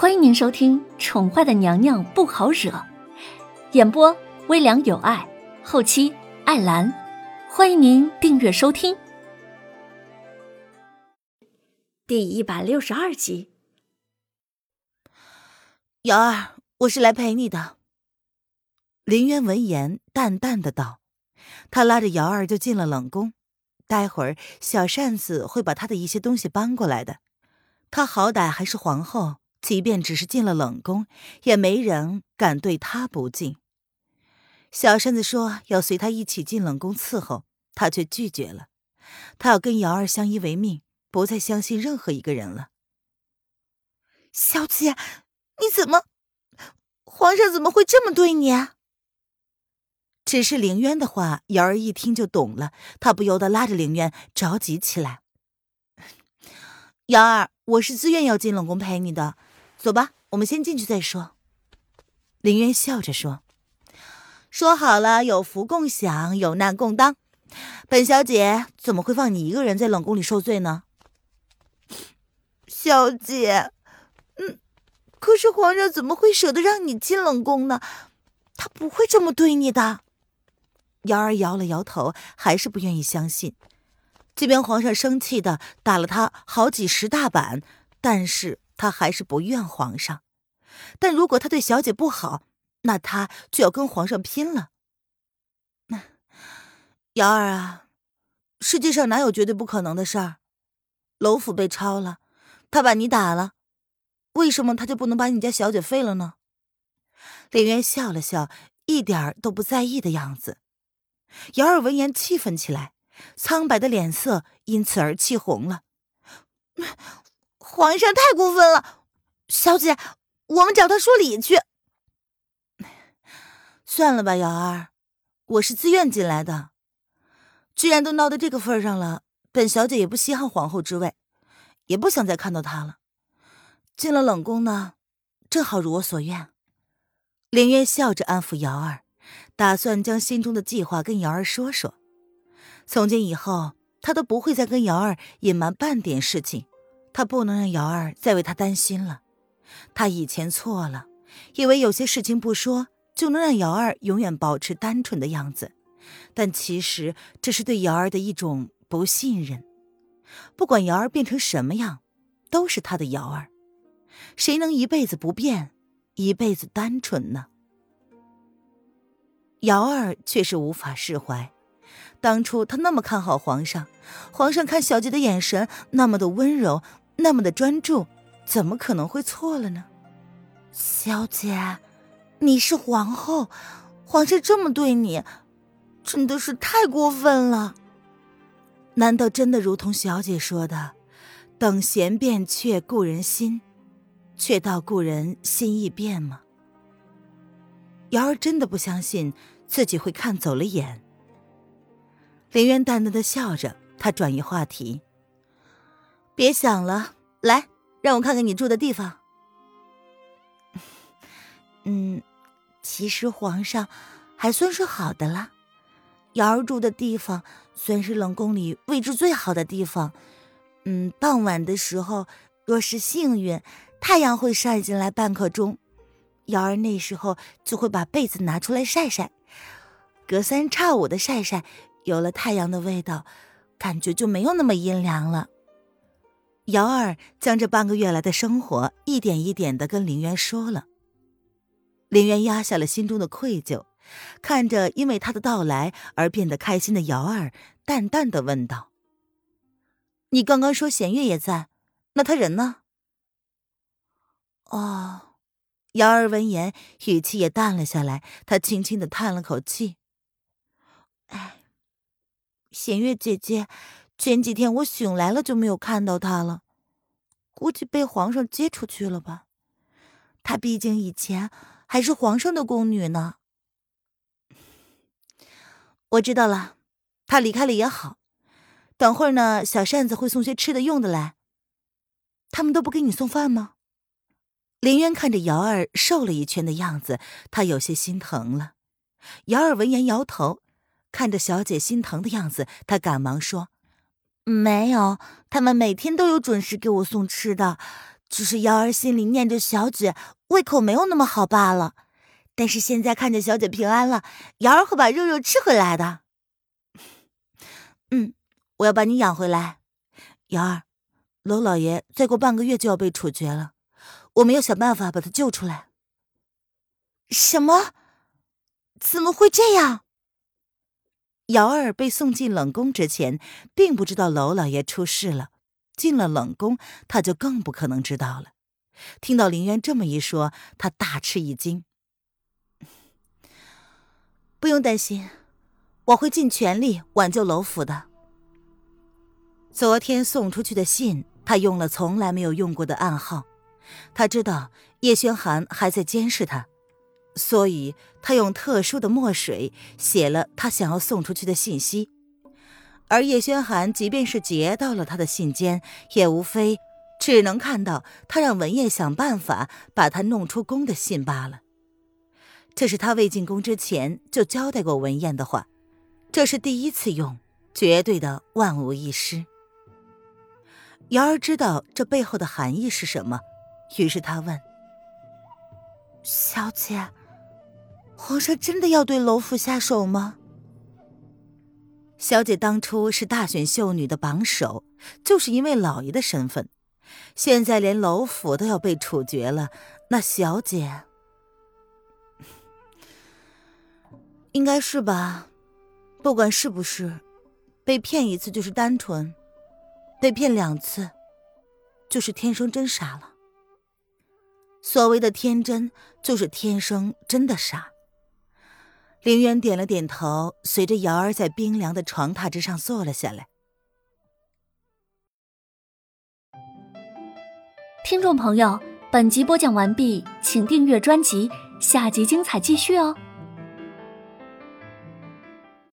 欢迎您收听《宠坏的娘娘不好惹》，演播微凉有爱，后期艾兰。欢迎您订阅收听。第一百六十二集，瑶儿，我是来陪你的。林渊闻言，淡淡的道：“他拉着瑶儿就进了冷宫，待会儿小扇子会把他的一些东西搬过来的。他好歹还是皇后。”即便只是进了冷宫，也没人敢对他不敬。小扇子说要随他一起进冷宫伺候，他却拒绝了。他要跟瑶儿相依为命，不再相信任何一个人了。小姐，你怎么？皇上怎么会这么对你？只是凌渊的话，瑶儿一听就懂了，她不由得拉着凌渊着急起来。瑶儿，我是自愿要进冷宫陪你的。走吧，我们先进去再说。林渊笑着说：“说好了，有福共享，有难共当。本小姐怎么会放你一个人在冷宫里受罪呢？”小姐，嗯，可是皇上怎么会舍得让你进冷宫呢？他不会这么对你的。瑶儿摇了摇头，还是不愿意相信。即便皇上生气的打了他好几十大板，但是。他还是不怨皇上，但如果他对小姐不好，那他就要跟皇上拼了。瑶儿啊，世界上哪有绝对不可能的事儿？楼府被抄了，他把你打了，为什么他就不能把你家小姐废了呢？林渊笑了笑，一点儿都不在意的样子。瑶儿闻言气愤起来，苍白的脸色因此而气红了。皇上太过分了，小姐，我们找他说理去。算了吧，瑶儿，我是自愿进来的。既然都闹到这个份上了，本小姐也不稀罕皇后之位，也不想再看到他了。进了冷宫呢，正好如我所愿。林渊笑着安抚瑶儿，打算将心中的计划跟瑶儿说说。从今以后，他都不会再跟瑶儿隐瞒半点事情。他不能让瑶儿再为他担心了。他以前错了，以为有些事情不说就能让瑶儿永远保持单纯的样子，但其实这是对瑶儿的一种不信任。不管瑶儿变成什么样，都是他的瑶儿。谁能一辈子不变，一辈子单纯呢？瑶儿却是无法释怀。当初他那么看好皇上，皇上看小姐的眼神那么的温柔。那么的专注，怎么可能会错了呢？小姐，你是皇后，皇上这么对你，真的是太过分了。难道真的如同小姐说的，等闲变却故人心，却道故人心易变吗？瑶儿真的不相信自己会看走了眼。林渊淡淡的笑着，他转移话题。别想了，来，让我看看你住的地方。嗯，其实皇上还算是好的了。瑶儿住的地方算是冷宫里位置最好的地方。嗯，傍晚的时候，若是幸运，太阳会晒进来半刻钟，瑶儿那时候就会把被子拿出来晒晒，隔三差五的晒晒，有了太阳的味道，感觉就没有那么阴凉了。瑶儿将这半个月来的生活一点一点的跟林渊说了。林渊压下了心中的愧疚，看着因为他的到来而变得开心的瑶儿，淡淡的问道：“你刚刚说弦月也在，那他人呢？”哦，瑶儿闻言语气也淡了下来，她轻轻的叹了口气：“哎，弦月姐姐。”前几天我醒来了就没有看到她了，估计被皇上接出去了吧。她毕竟以前还是皇上的宫女呢。我知道了，她离开了也好。等会儿呢，小扇子会送些吃的用的来。他们都不给你送饭吗？林渊看着瑶儿瘦了一圈的样子，他有些心疼了。瑶儿闻言摇头，看着小姐心疼的样子，他赶忙说。没有，他们每天都有准时给我送吃的，只是瑶儿心里念着小姐，胃口没有那么好罢了。但是现在看着小姐平安了，瑶儿会把肉肉吃回来的。嗯，我要把你养回来，瑶儿。娄老爷再过半个月就要被处决了，我们要想办法把他救出来。什么？怎么会这样？瑶儿被送进冷宫之前，并不知道娄老爷出事了。进了冷宫，他就更不可能知道了。听到林渊这么一说，他大吃一惊。不用担心，我会尽全力挽救娄府的。昨天送出去的信，他用了从来没有用过的暗号。他知道叶轩寒还在监视他。所以，他用特殊的墨水写了他想要送出去的信息，而叶轩寒即便是截到了他的信笺，也无非只能看到他让文彦想办法把他弄出宫的信罢了。这是他未进宫之前就交代过文彦的话，这是第一次用，绝对的万无一失。瑶儿知道这背后的含义是什么，于是他问：“小姐。”皇上真的要对楼府下手吗？小姐当初是大选秀女的榜首，就是因为老爷的身份。现在连楼府都要被处决了，那小姐应该是吧？不管是不是，被骗一次就是单纯，被骗两次，就是天生真傻了。所谓的天真，就是天生真的傻。凌渊点了点头，随着瑶儿在冰凉的床榻之上坐了下来。听众朋友，本集播讲完毕，请订阅专辑，下集精彩继续哦。